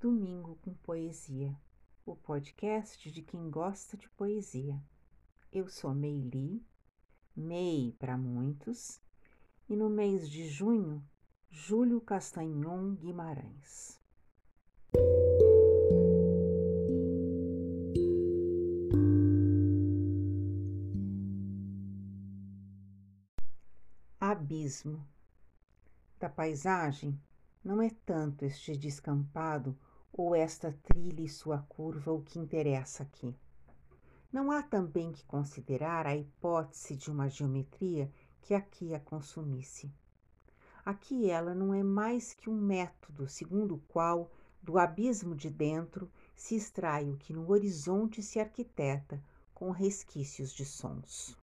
Domingo com Poesia, o podcast de quem gosta de poesia. Eu sou Meili, Mei para muitos, e no mês de junho, Júlio Castanhon Guimarães. Abismo. Da paisagem, não é tanto este descampado ou esta trilha e sua curva o que interessa aqui. Não há também que considerar a hipótese de uma geometria que aqui a consumisse. Aqui ela não é mais que um método segundo o qual, do abismo de dentro, se extrai o que no horizonte se arquiteta com resquícios de sons.